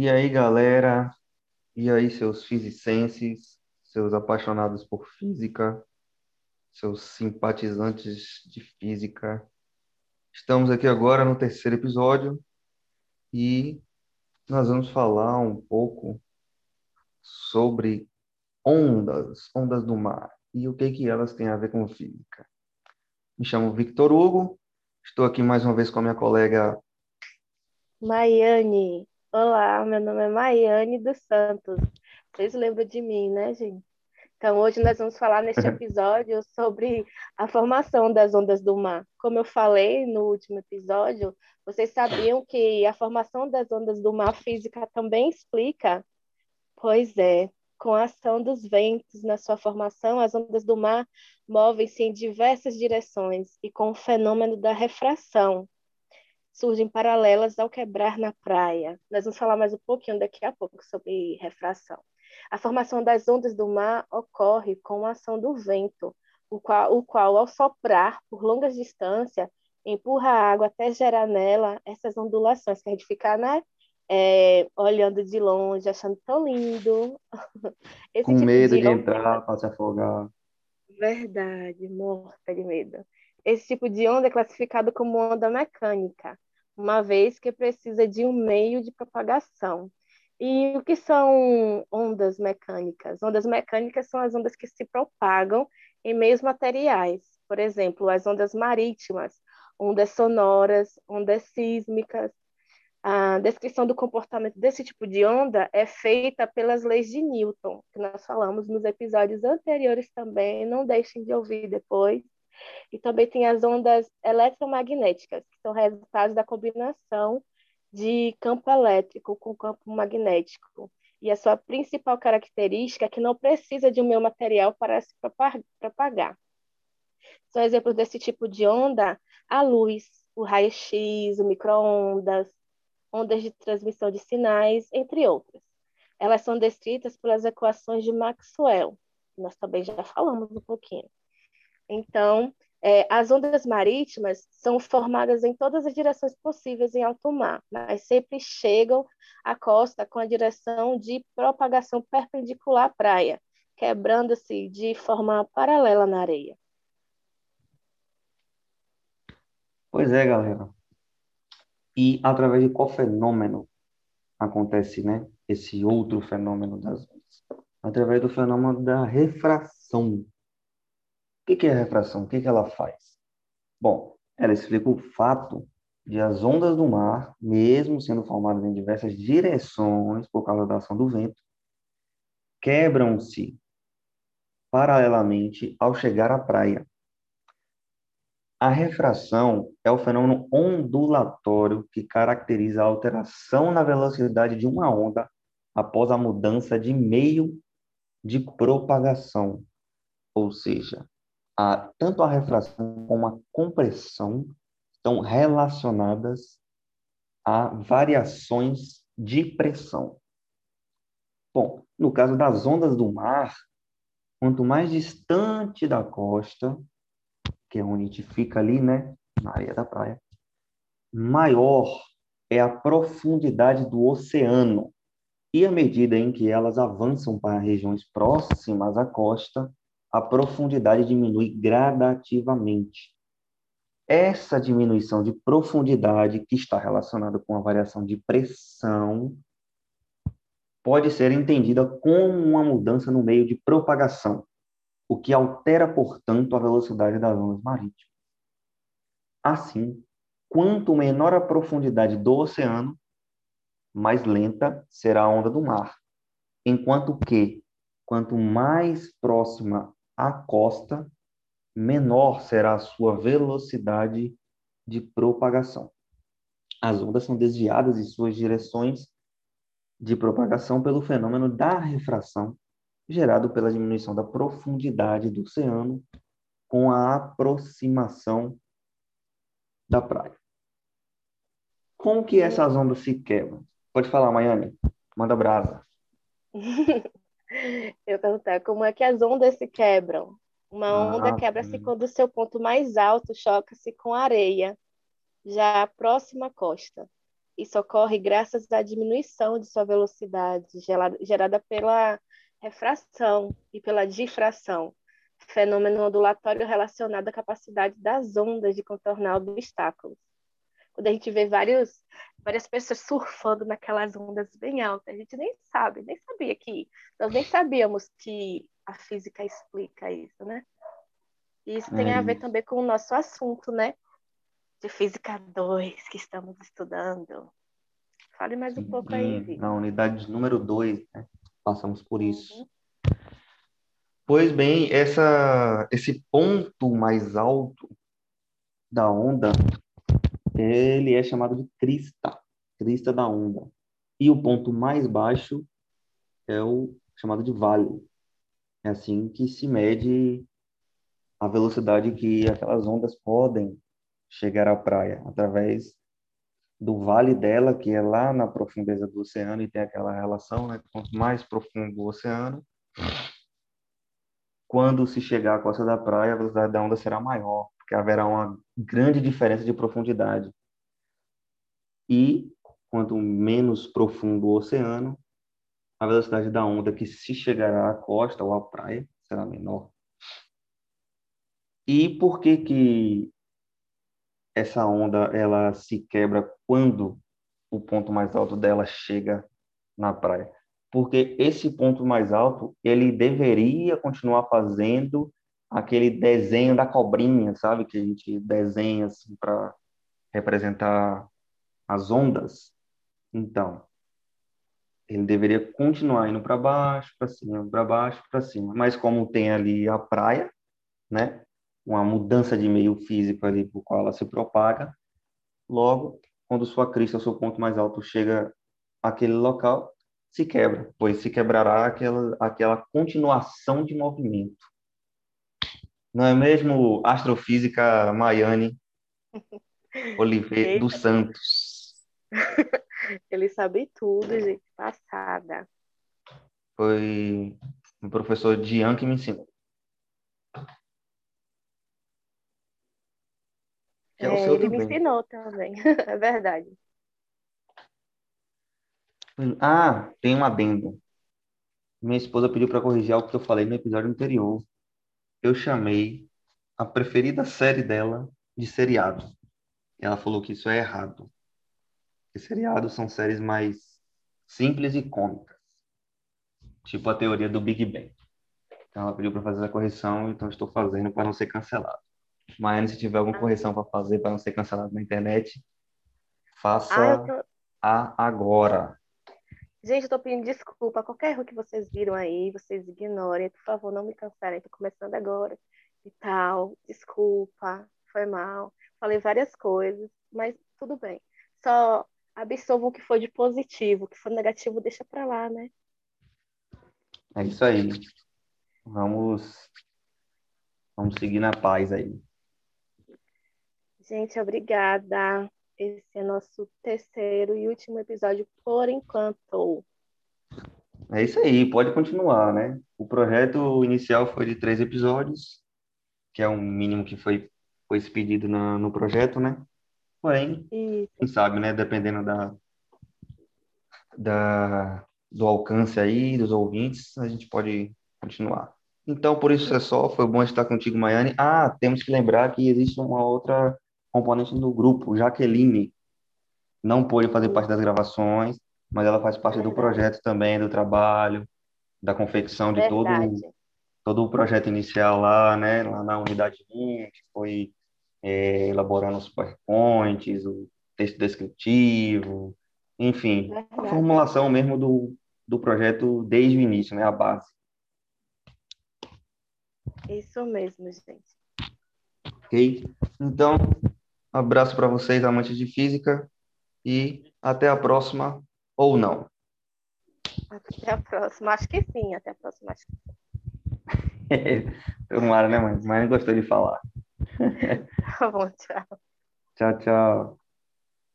E aí, galera? E aí, seus fisicenses, seus apaixonados por física, seus simpatizantes de física? Estamos aqui agora no terceiro episódio e nós vamos falar um pouco sobre ondas, ondas do mar e o que que elas têm a ver com física. Me chamo Victor Hugo, estou aqui mais uma vez com a minha colega Maiane. Olá, meu nome é Maiane dos Santos. Vocês lembram de mim, né, gente? Então, hoje nós vamos falar neste episódio sobre a formação das ondas do mar. Como eu falei no último episódio, vocês sabiam que a formação das ondas do mar física também explica? Pois é, com a ação dos ventos na sua formação, as ondas do mar movem-se em diversas direções e com o fenômeno da refração, surgem paralelas ao quebrar na praia. Nós vamos falar mais um pouquinho daqui a pouco sobre refração. A formação das ondas do mar ocorre com a ação do vento, o qual, o qual ao soprar por longas distâncias, empurra a água até gerar nela essas ondulações, que a gente fica, né? É, olhando de longe, achando tão lindo. Esse com tipo medo de, de entrar para se afogar. Verdade, morta de medo. Esse tipo de onda é classificado como onda mecânica uma vez que precisa de um meio de propagação. E o que são ondas mecânicas? Ondas mecânicas são as ondas que se propagam em meios materiais, por exemplo, as ondas marítimas, ondas sonoras, ondas sísmicas. A descrição do comportamento desse tipo de onda é feita pelas leis de Newton, que nós falamos nos episódios anteriores também, não deixem de ouvir depois. E também tem as ondas eletromagnéticas, que são resultados da combinação de campo elétrico com campo magnético. E a sua principal característica é que não precisa de um meio material para se propagar. São exemplos desse tipo de onda a luz, o raio-x, o micro-ondas, ondas de transmissão de sinais, entre outras. Elas são descritas pelas equações de Maxwell, nós também já falamos um pouquinho. Então, é, as ondas marítimas são formadas em todas as direções possíveis em alto mar, mas sempre chegam à costa com a direção de propagação perpendicular à praia, quebrando-se de forma paralela na areia. Pois é, galera. E através de qual fenômeno acontece, né, esse outro fenômeno das ondas? Através do fenômeno da refração que, que é refração? O que ela faz? Bom, ela explica o fato de as ondas do mar, mesmo sendo formadas em diversas direções por causa da ação do vento, quebram-se paralelamente ao chegar à praia. A refração é o fenômeno ondulatório que caracteriza a alteração na velocidade de uma onda após a mudança de meio de propagação, ou seja, a, tanto a refração como a compressão estão relacionadas a variações de pressão. Bom, no caso das ondas do mar, quanto mais distante da costa, que é onde a gente fica ali, né, na areia da praia, maior é a profundidade do oceano. E à medida em que elas avançam para regiões próximas à costa, a profundidade diminui gradativamente. Essa diminuição de profundidade, que está relacionada com a variação de pressão, pode ser entendida como uma mudança no meio de propagação, o que altera, portanto, a velocidade das ondas marítimas. Assim, quanto menor a profundidade do oceano, mais lenta será a onda do mar, enquanto que, quanto mais próxima à costa, menor será a sua velocidade de propagação. As ondas são desviadas em suas direções de propagação pelo fenômeno da refração, gerado pela diminuição da profundidade do oceano com a aproximação da praia. Como que essas ondas se quebram? Pode falar, Maiane. Manda brasa. Eu perguntar como é que as ondas se quebram. Uma onda ah, quebra-se quando o seu ponto mais alto choca-se com a areia, já próxima à costa. Isso ocorre graças à diminuição de sua velocidade, gerada pela refração e pela difração, fenômeno ondulatório relacionado à capacidade das ondas de contornar obstáculos. Quando a gente vê vários, várias pessoas surfando naquelas ondas bem altas, a gente nem sabe, nem sabia que, nós nem sabíamos que a física explica isso, né? E isso tem é a ver isso. também com o nosso assunto, né? De Física 2 que estamos estudando. Fale mais um pouco aí, Vitor. Na unidade número 2, né? Passamos por isso. Uhum. Pois bem, essa, esse ponto mais alto da onda, ele é chamado de crista, crista da onda. E o ponto mais baixo é o chamado de vale. É assim que se mede a velocidade que aquelas ondas podem chegar à praia, através do vale dela, que é lá na profundeza do oceano, e tem aquela relação, né? Quanto mais profundo o oceano, quando se chegar à costa da praia, a velocidade da onda será maior, porque haverá uma grande diferença de profundidade. E quanto menos profundo o oceano, a velocidade da onda que se chegará à costa ou à praia será menor. E por que que essa onda ela se quebra quando o ponto mais alto dela chega na praia? Porque esse ponto mais alto, ele deveria continuar fazendo aquele desenho da cobrinha, sabe? Que a gente desenha assim, para representar as ondas. Então, ele deveria continuar indo para baixo, para cima, para baixo, para cima. Mas como tem ali a praia, né? uma mudança de meio físico ali por qual ela se propaga. Logo, quando sua crista, seu ponto mais alto, chega àquele local, se quebra, pois se quebrará aquela, aquela continuação de movimento. Não é mesmo astrofísica Maiane Oliveira dos Santos? Ele sabe tudo, gente, passada. Foi o professor Dian que me ensinou. É, é o seu ele também. me ensinou também, é verdade. Ah, tem um adendo. Minha esposa pediu para corrigir algo que eu falei no episódio anterior. Eu chamei a preferida série dela de seriado. Ela falou que isso é errado. Que seriados são séries mais simples e cômicas. Tipo a teoria do Big Bang. Então ela pediu para fazer a correção, então estou fazendo para não ser cancelado. Maiane, se tiver alguma correção para fazer para não ser cancelado na internet, faça ah, tô... a agora. Gente, eu tô pedindo desculpa. Qualquer erro que vocês viram aí, vocês ignorem. Por favor, não me cancelem. Tô começando agora e tal. Desculpa, foi mal. Falei várias coisas, mas tudo bem. Só absorvam o que foi de positivo. O que for negativo, deixa para lá, né? É isso aí. Vamos, vamos seguir na paz aí. Gente, obrigada. Esse é nosso terceiro e último episódio por enquanto. É isso aí, pode continuar, né? O projeto inicial foi de três episódios, que é o mínimo que foi, foi pedido na, no projeto, né? Porém, isso. quem sabe, né? Dependendo da, da, do alcance aí, dos ouvintes, a gente pode continuar. Então, por isso é só. Foi bom estar contigo, Maiane. Ah, temos que lembrar que existe uma outra componente do grupo. Jaqueline não pôde fazer parte das gravações, mas ela faz parte do projeto também, do trabalho, da confecção de todo, todo o projeto inicial lá, né, lá na unidade 1, que foi é, elaborando os PowerPoints, o texto descritivo, enfim, a formulação mesmo do, do projeto desde o início, né, a base. Isso mesmo, gente. Ok? Então, Abraço para vocês, amantes de física, e até a próxima, ou não. Até a próxima, acho que sim, até a próxima, acho que sim. Tomara, né, mãe? Mas não gostou de falar. Tá bom, tchau. Tchau, tchau.